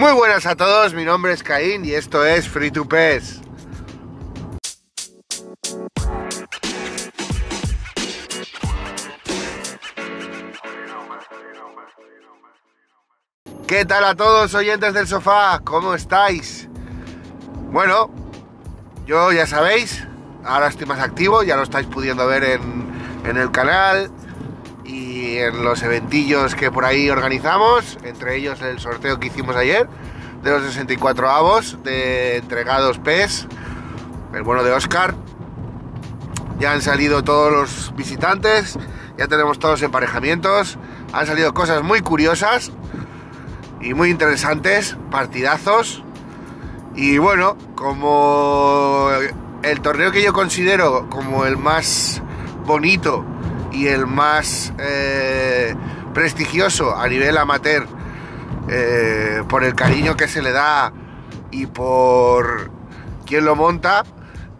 Muy buenas a todos, mi nombre es Caín y esto es Free to Pes. ¿Qué tal a todos oyentes del sofá? ¿Cómo estáis? Bueno, yo ya sabéis, ahora estoy más activo, ya lo estáis pudiendo ver en, en el canal y en los eventillos que por ahí organizamos, entre ellos el sorteo que hicimos ayer de los 64 avos de entregados PES, el bueno de Oscar. Ya han salido todos los visitantes, ya tenemos todos emparejamientos, han salido cosas muy curiosas y muy interesantes, partidazos. Y bueno, como el torneo que yo considero como el más bonito y el más eh, prestigioso a nivel amateur eh, por el cariño que se le da y por quien lo monta,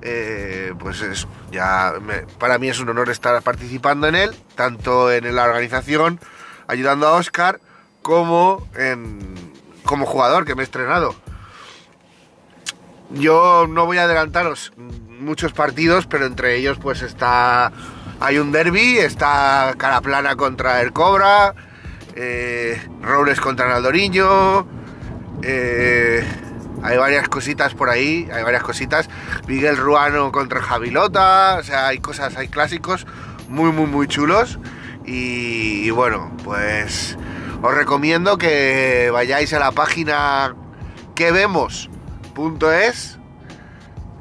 eh, pues eso, ya para mí es un honor estar participando en él, tanto en la organización, ayudando a Oscar, como en, como jugador que me he estrenado. Yo no voy a adelantaros muchos partidos, pero entre ellos pues está hay un derby, está Caraplana contra el Cobra, eh, Robles contra Naldoriño, eh, hay varias cositas por ahí, hay varias cositas. Miguel Ruano contra Javilota, o sea, hay cosas, hay clásicos muy, muy, muy chulos. Y, y bueno, pues os recomiendo que vayáis a la página que vemos.es,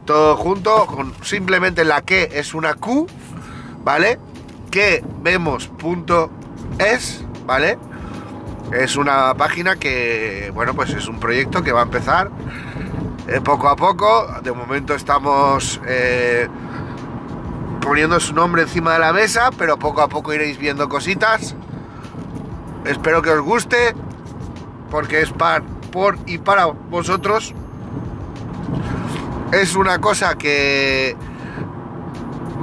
todo junto, con simplemente la que es una Q, ¿vale? Que vemos.es, ¿vale? Es una página que, bueno, pues es un proyecto que va a empezar eh, poco a poco. De momento estamos eh, poniendo su nombre encima de la mesa, pero poco a poco iréis viendo cositas. Espero que os guste, porque es par, por y para vosotros. Es una cosa que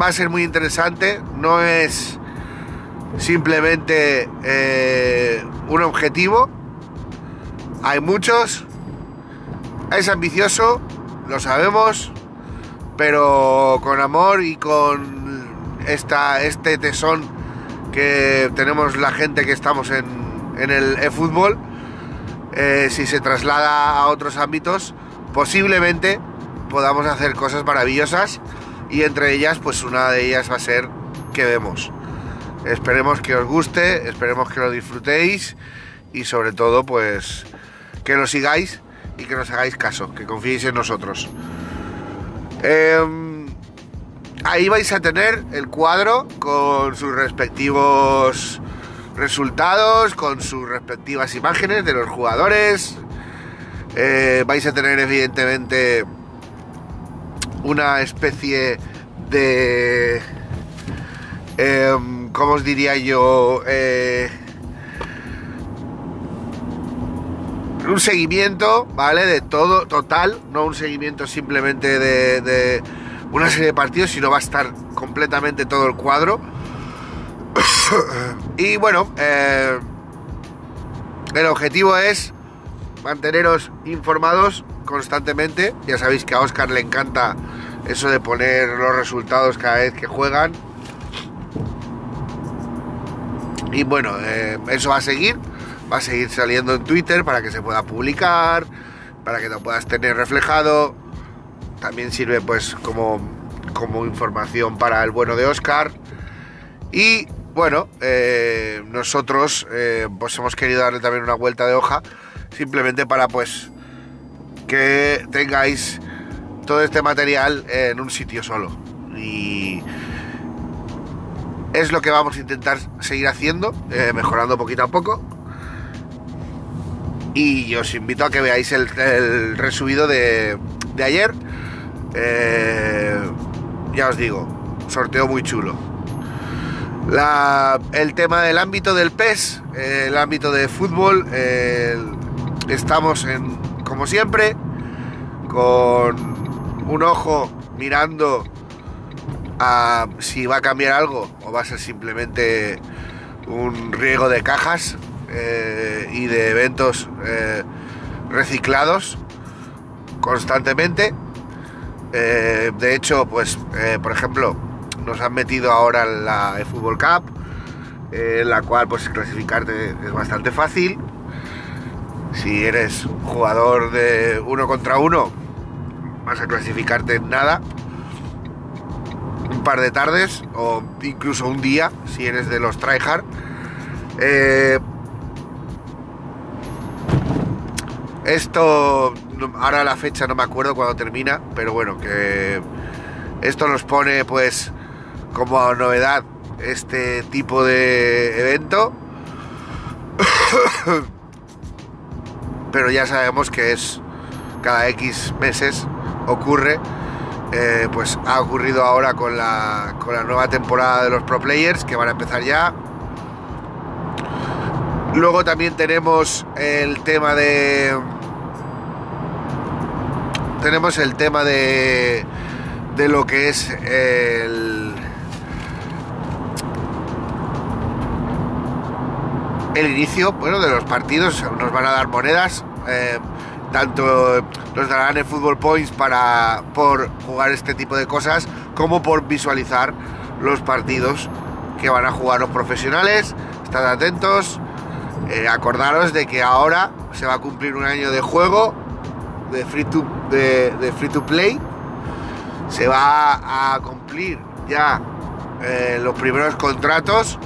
va a ser muy interesante. No es simplemente eh, un objetivo. Hay muchos. Es ambicioso, lo sabemos, pero con amor y con esta, este tesón que tenemos la gente que estamos en, en el e-fútbol, eh, si se traslada a otros ámbitos, posiblemente podamos hacer cosas maravillosas y entre ellas, pues una de ellas va a ser que vemos. Esperemos que os guste, esperemos que lo disfrutéis y sobre todo, pues que lo sigáis y que nos hagáis caso, que confiéis en nosotros. Eh, ahí vais a tener el cuadro con sus respectivos resultados, con sus respectivas imágenes de los jugadores. Eh, vais a tener evidentemente una especie de... Eh, ¿Cómo os diría yo? Eh, un seguimiento, ¿vale? De todo, total, no un seguimiento simplemente de, de una serie de partidos, sino va a estar completamente todo el cuadro. y bueno, eh, el objetivo es manteneros informados constantemente. Ya sabéis que a Oscar le encanta eso de poner los resultados cada vez que juegan. Y bueno, eh, eso va a seguir. Va a seguir saliendo en Twitter para que se pueda publicar, para que lo puedas tener reflejado. También sirve pues como, como información para el bueno de Oscar. Y bueno, eh, nosotros eh, pues hemos querido darle también una vuelta de hoja, simplemente para pues que tengáis todo este material en un sitio solo. Y es lo que vamos a intentar seguir haciendo, eh, mejorando poquito a poco. Y os invito a que veáis el, el resubido de, de ayer. Eh, ya os digo, sorteo muy chulo. La, el tema del ámbito del PES, el ámbito de fútbol, estamos en, como siempre, con un ojo mirando a si va a cambiar algo o va a ser simplemente un riego de cajas eh, y de eventos eh, reciclados constantemente. Eh, de hecho, pues, por ejemplo, nos han metido ahora la Fútbol Cup, en la cual pues clasificarte es bastante fácil. Si eres jugador de uno contra uno, vas a clasificarte en nada. Un par de tardes o incluso un día, si eres de los tryhard. esto, ahora la fecha no me acuerdo cuando termina, pero bueno, que esto nos pone pues como novedad este tipo de evento. Pero ya sabemos que es cada X meses ocurre. Eh, pues ha ocurrido ahora con la, con la nueva temporada de los Pro Players que van a empezar ya. Luego también tenemos el tema de. Tenemos el tema de. de lo que es el el inicio bueno, de los partidos. Nos van a dar monedas. Eh, tanto nos darán el Fútbol Points para, por jugar este tipo de cosas, como por visualizar los partidos que van a jugar los profesionales. Estad atentos. Eh, acordaros de que ahora se va a cumplir un año de juego de free to, de, free to play. Se va a cumplir ya eh, los primeros contratos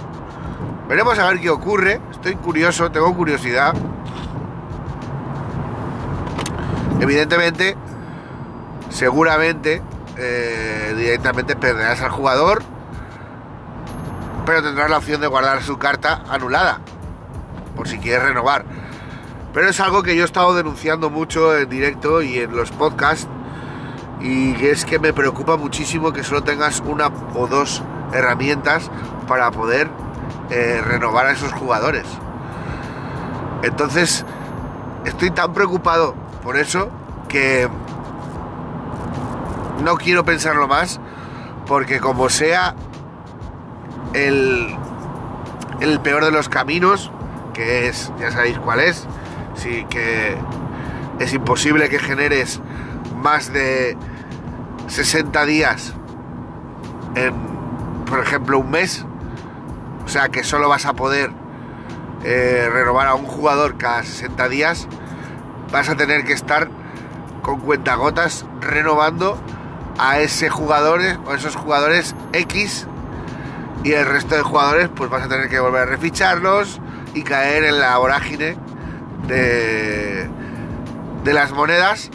Veremos a ver qué ocurre. Estoy curioso, tengo curiosidad. Evidentemente, seguramente eh, directamente perderás al jugador, pero tendrás la opción de guardar su carta anulada, por si quieres renovar. Pero es algo que yo he estado denunciando mucho en directo y en los podcasts, y es que me preocupa muchísimo que solo tengas una o dos herramientas para poder eh, renovar a esos jugadores. Entonces, estoy tan preocupado por eso que no quiero pensarlo más, porque como sea el, el peor de los caminos, que es, ya sabéis cuál es, sí que es imposible que generes más de 60 días en, por ejemplo, un mes, o sea que solo vas a poder eh, renovar a un jugador cada 60 días, vas a tener que estar con cuentagotas renovando a ese jugador o esos jugadores X y el resto de jugadores pues vas a tener que volver a reficharlos y caer en la vorágine de, de las monedas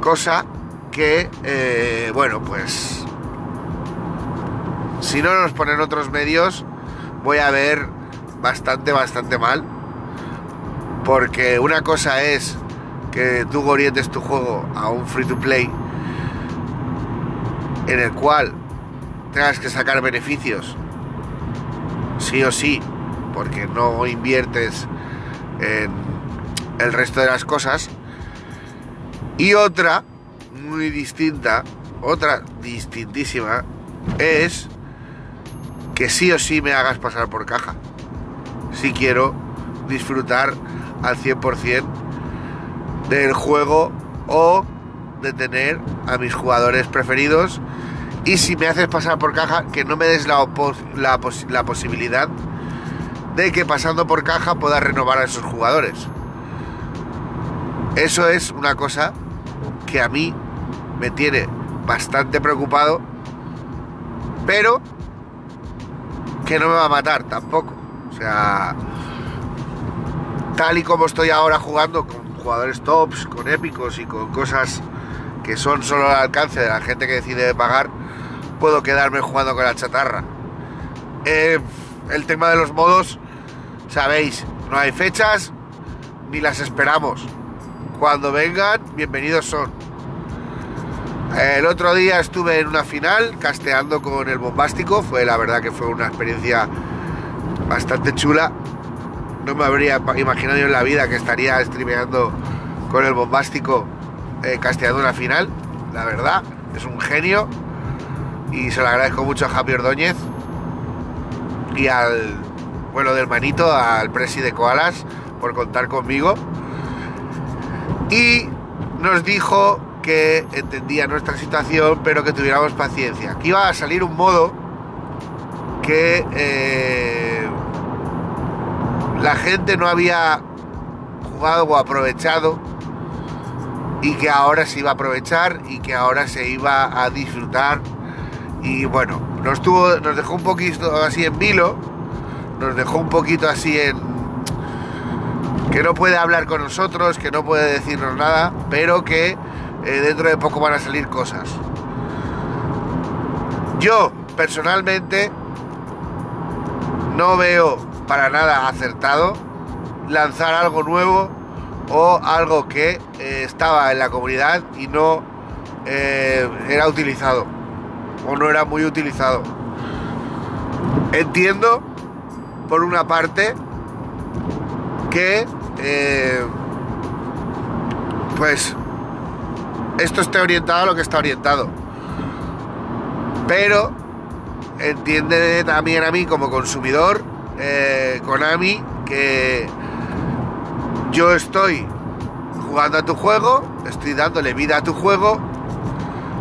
cosa que eh, bueno pues si no nos ponen otros medios, voy a ver bastante, bastante mal. Porque una cosa es que tú orientes tu juego a un free to play en el cual tengas que sacar beneficios, sí o sí, porque no inviertes en el resto de las cosas. Y otra, muy distinta, otra distintísima, es que sí o sí me hagas pasar por caja. Si quiero disfrutar al 100% del juego o de tener a mis jugadores preferidos. Y si me haces pasar por caja, que no me des la, la, la posibilidad de que pasando por caja pueda renovar a esos jugadores. Eso es una cosa que a mí me tiene bastante preocupado, pero que no me va a matar tampoco. O sea, tal y como estoy ahora jugando con jugadores tops, con épicos y con cosas que son solo al alcance de la gente que decide pagar, puedo quedarme jugando con la chatarra. Eh, el tema de los modos, sabéis, no hay fechas ni las esperamos. Cuando vengan, bienvenidos son. El otro día estuve en una final casteando con el bombástico, fue la verdad que fue una experiencia bastante chula. No me habría imaginado en la vida que estaría streameando con el bombástico eh, casteando una final, la verdad, es un genio y se lo agradezco mucho a Javier Ordóñez y al bueno del manito, al presi de Koalas por contar conmigo. y nos dijo que entendía nuestra situación, pero que tuviéramos paciencia. Que iba a salir un modo que eh, la gente no había jugado o aprovechado y que ahora se iba a aprovechar y que ahora se iba a disfrutar y bueno, nos tuvo, nos dejó un poquito así en vilo, nos dejó un poquito así en que no puede hablar con nosotros, que no puede decirnos nada, pero que eh, dentro de poco van a salir cosas. Yo personalmente no veo para nada acertado lanzar algo nuevo o algo que eh, estaba en la comunidad y no eh, era utilizado o no era muy utilizado. Entiendo, por una parte, que eh, pues esto esté orientado a lo que está orientado. Pero entiende también a mí como consumidor, eh, Konami, que yo estoy jugando a tu juego, estoy dándole vida a tu juego,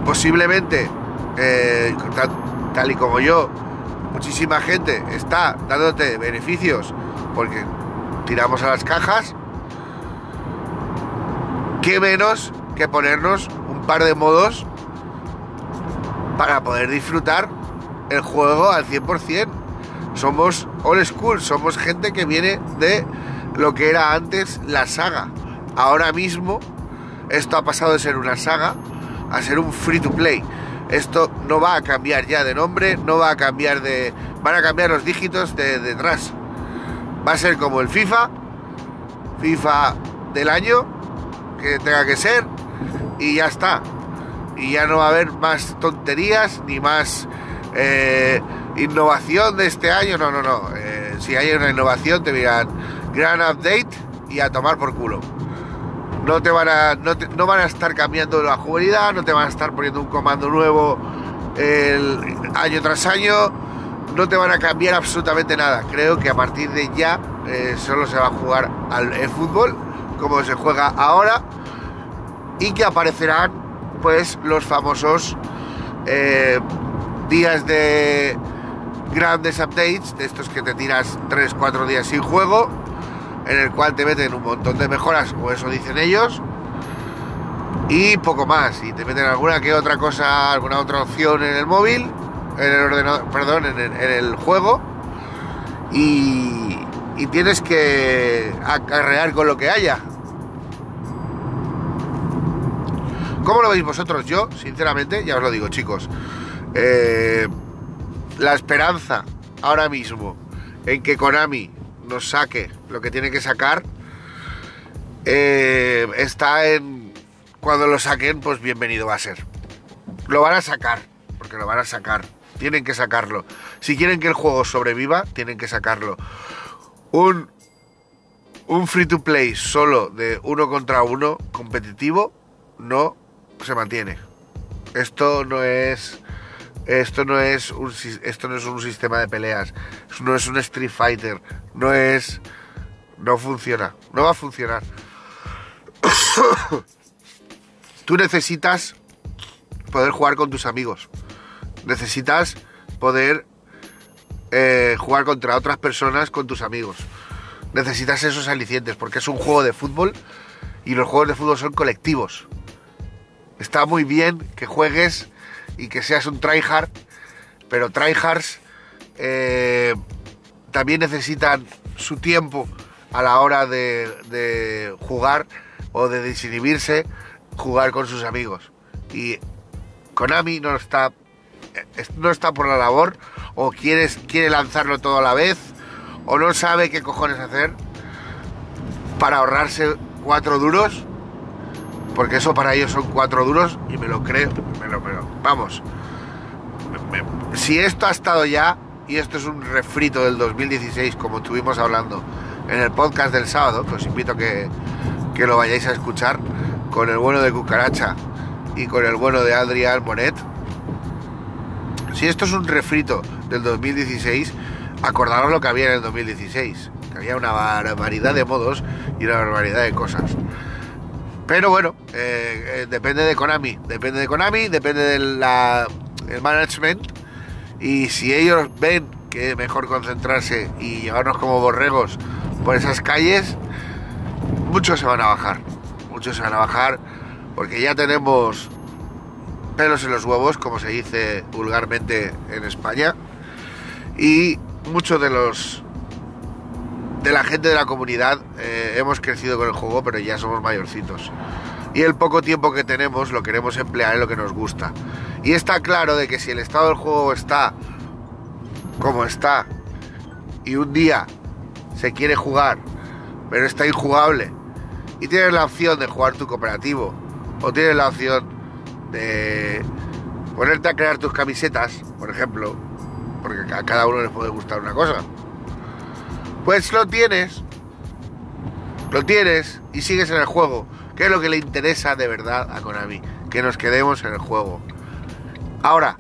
posiblemente, eh, tal, y como yo, muchísima gente está dándote beneficios porque tiramos a las cajas, qué menos que ponernos un par de modos para poder disfrutar el juego al 100%. Somos old school, somos gente que viene de lo que era antes la saga. Ahora mismo esto ha pasado de ser una saga a ser un free to play. Esto no va a cambiar ya de nombre, no va a cambiar de... Van a cambiar los dígitos de detrás. Va a ser como el FIFA, FIFA del año, que tenga que ser, y ya está. Y ya no va a haber más tonterías ni más eh, innovación de este año. No, no, no. Eh, si hay una innovación, te dirán gran update y a tomar por culo. No te van a, no, van a estar cambiando la jugabilidad, no te van a estar poniendo un comando nuevo el año tras año, no te van a cambiar absolutamente nada. Creo que a partir de ya eh, solo se va a jugar al fútbol como se juega ahora y que aparecerán pues los famosos eh, días de grandes updates, de estos que te tiras 3-4 días sin juego en el cual te meten un montón de mejoras, o eso dicen ellos, y poco más. Y te meten alguna que otra cosa, alguna otra opción en el móvil, en el ordenador, perdón, en el, juego, y, tienes que acarrear con lo que haya. ¿Cómo lo veis vosotros? Yo, sinceramente, ya os lo digo, chicos. Eh, la esperanza ahora mismo en que Konami nos saque lo que tiene que sacar, eh, está en... Cuando lo saquen, pues bienvenido va a ser. Lo van a sacar, porque lo van a sacar. Tienen que sacarlo. Si quieren que el juego sobreviva, tienen que sacarlo. Un, un free to play solo de uno contra uno competitivo no se mantiene. Esto no es esto no es un, esto no es un sistema de peleas, no es un Street Fighter, no es... No funciona, no va a funcionar. Tú necesitas poder jugar con tus amigos. Necesitas poder eh, jugar contra otras personas con tus amigos. Necesitas esos alicientes porque es un juego de fútbol y los juegos de fútbol son colectivos. Está muy bien que juegues y que seas un tryhard, pero tryhards eh, también necesitan su tiempo a la hora de, jugar o de desinhibirse, jugar con sus amigos. Y Konami no está, no está por la labor, o quiere, quiere lanzarlo todo a la vez, o no sabe qué cojones hacer para ahorrarse cuatro duros porque eso para ellos son cuatro duros y me lo creo, me vamos. si esto ha estado ya, y esto es un refrito del 2016, como estuvimos hablando en el podcast del sábado, que os invito que, que lo vayáis a escuchar, con el bueno de Cucaracha y con el bueno de Adrián Monet. Si esto es un refrito del 2016, acordaros lo que había en el 2016, que había una barbaridad de modos y una barbaridad de cosas. Pero bueno, eh, eh, depende de Konami, depende de Konami, depende del management. Y si ellos ven que es mejor concentrarse y llevarnos como borregos por esas calles, muchos se van a bajar. Muchos se van a bajar porque ya tenemos pelos en los huevos, como se dice vulgarmente en España. Y muchos de los de la gente de la comunidad eh, hemos crecido con el juego, pero ya somos mayorcitos. Y el poco tiempo que tenemos lo queremos emplear en lo que nos gusta. Y está claro de que si el estado del juego está como está y un día se quiere jugar, pero está injugable, y tienes la opción de jugar tu cooperativo, o tienes la opción de ponerte a crear tus camisetas, por ejemplo, porque a cada uno les puede gustar una cosa pues lo tienes, lo tienes y sigues en el juego, que es lo que le interesa de verdad a Konami, que nos quedemos en el juego. Ahora,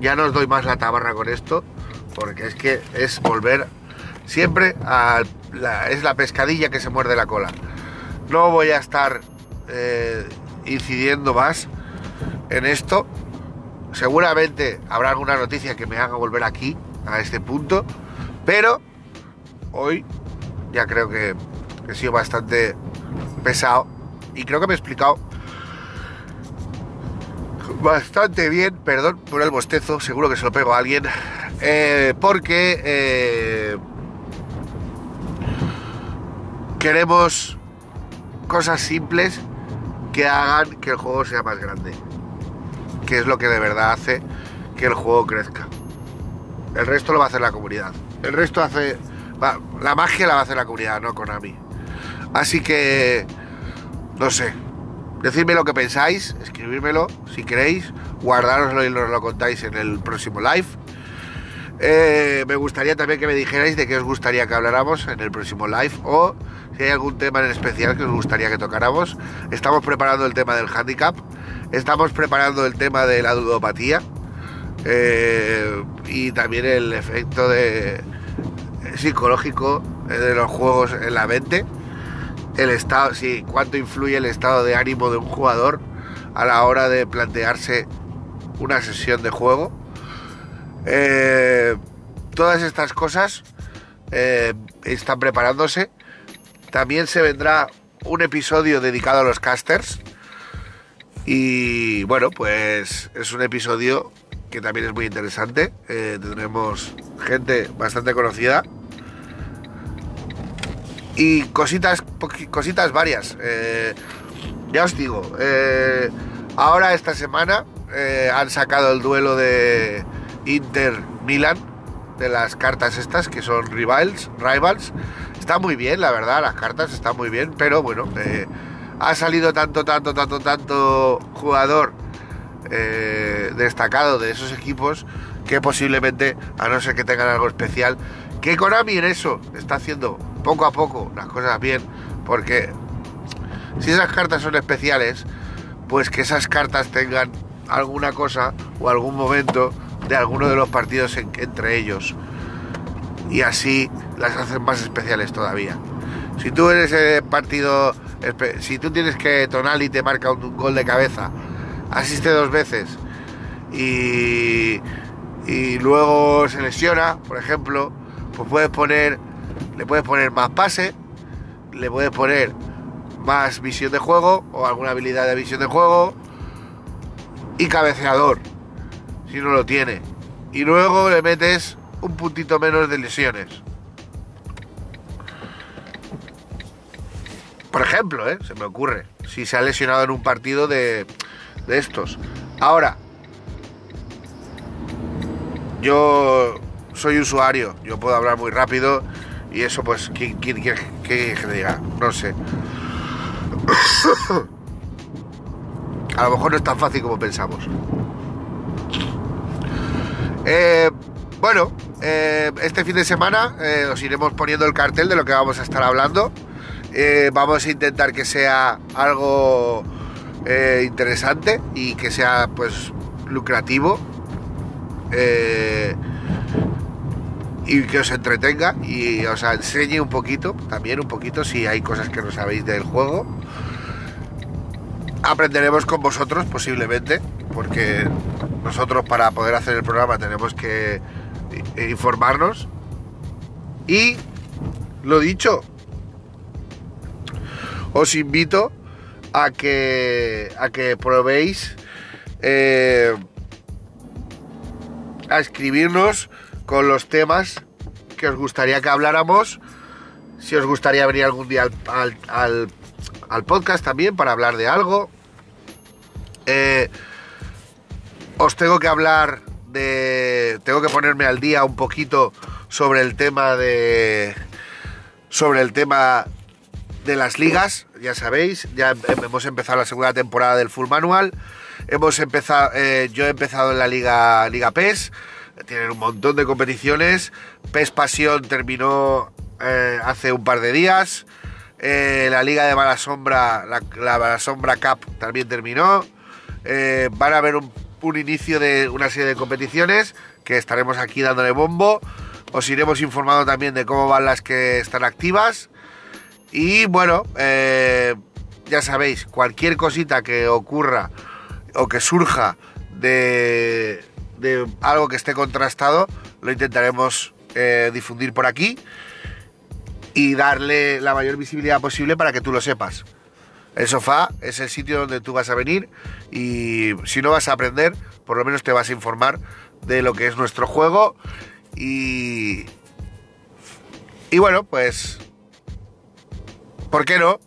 ya no os doy más la tabarra con esto, porque es que es volver siempre a la, es la pescadilla que se muerde la cola. No voy a estar eh, incidiendo más en esto. Seguramente habrá alguna noticia que me haga volver aquí, a este punto, pero hoy ya creo que he sido bastante pesado y creo que me he explicado bastante bien, perdón por el bostezo, seguro que se lo pego a alguien, eh, porque eh, queremos cosas simples que hagan que el juego sea más grande, que es lo que de verdad hace que el juego crezca. El resto lo va a hacer la comunidad. El resto hace la magia la va a hacer la comunidad, no Konami. Así que, no sé, decidme lo que pensáis, escribírmelo si queréis, guardároslo y nos lo contáis en el próximo live. Eh, me gustaría también que me dijerais de qué os gustaría que habláramos en el próximo live o si hay algún tema en especial que os gustaría que tocáramos. Estamos preparando el tema del handicap, estamos preparando el tema de la ludopatía eh, y también el efecto de, psicológico eh, de los juegos en la mente. El estado, sí, cuánto influye el estado de ánimo de un jugador a la hora de plantearse una sesión de juego. Eh, todas estas cosas eh, están preparándose. También se vendrá un episodio dedicado a los casters. Y bueno, pues es un episodio que también es muy interesante. tendremos gente bastante conocida y cositas, cositas varias. Eh, ya os digo, eh, ahora esta semana eh, han sacado el duelo de Inter Milan de las cartas estas que son rivals, rivals. Está muy bien, la verdad, las cartas están muy bien, pero bueno, ha salido tanto, tanto, tanto, tanto jugador destacado de esos equipos que posiblemente, a no ser que tengan algo especial, que Konami en eso está haciendo poco a poco las cosas bien, porque si esas cartas son especiales, pues que esas cartas tengan alguna cosa o algún momento de alguno de los partidos entre ellos. Y así las hacen más especiales todavía. Si tú eres el partido, si tú tienes que Tonali te marca un, gol de cabeza, asiste dos veces y, y luego se lesiona, por ejemplo, pues puedes poner le puedes poner más pase, le puedes poner más visión de juego o alguna habilidad de visión de juego y cabeceador, si no lo tiene. Y luego le metes un puntito menos de lesiones. Por ejemplo, ¿eh? se me ocurre, si se ha lesionado en un partido de, de estos. Ahora, yo soy usuario, yo puedo hablar muy rápido y eso, pues, ¿quién quiere que, diga? No sé. A lo mejor no es tan fácil como pensamos. Eh, bueno, eh, este fin de semana eh, os iremos poniendo el cartel de lo que vamos a estar hablando. vamos a intentar que sea algo interesante y que sea pues lucrativo y que os entretenga y os enseñe un poquito, también un poquito si hay cosas que no sabéis del juego. aprenderemos con vosotros posiblemente, porque nosotros para poder hacer el programa tenemos que informarnos. Y lo dicho, os invito a que, a que probéis eh, a escribirnos con los temas que os gustaría que habláramos. Si os gustaría venir algún día al, al, podcast también para hablar de algo. Eh, os tengo que hablar de. Tengo que ponerme al día un poquito sobre el tema de. Sobre el tema de las ligas, ya sabéis, ya hemos empezado la segunda temporada del Full Manual. Hemos empezado, eh, yo he empezado en la Liga, Liga PES, tienen un montón de competiciones. PES Pasión terminó eh, hace un par de días. Eh, la Liga de Mala Sombra, la, Mala Sombra Cup también terminó. van a haber un inicio de una serie de competiciones que estaremos aquí dándole bombo. Os iremos informando también de cómo van las que están activas. Y bueno, ya sabéis, cualquier cosita que ocurra o que surja de, algo que esté contrastado, lo intentaremos eh, difundir por aquí y darle la mayor visibilidad posible para que tú lo sepas. El sofá es el sitio donde tú vas a venir y si no vas a aprender, por lo menos te vas a informar de lo que es nuestro juego y... Y bueno, pues... ¿Por qué no?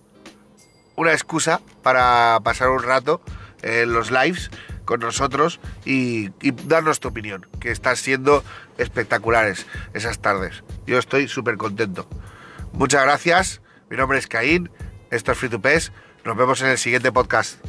Una excusa para pasar un rato en los lives con nosotros y, darnos tu opinión, que están siendo espectaculares esas tardes. Yo estoy súper contento. Muchas gracias, mi nombre es Caín, esto es Free to nos vemos en el siguiente podcast.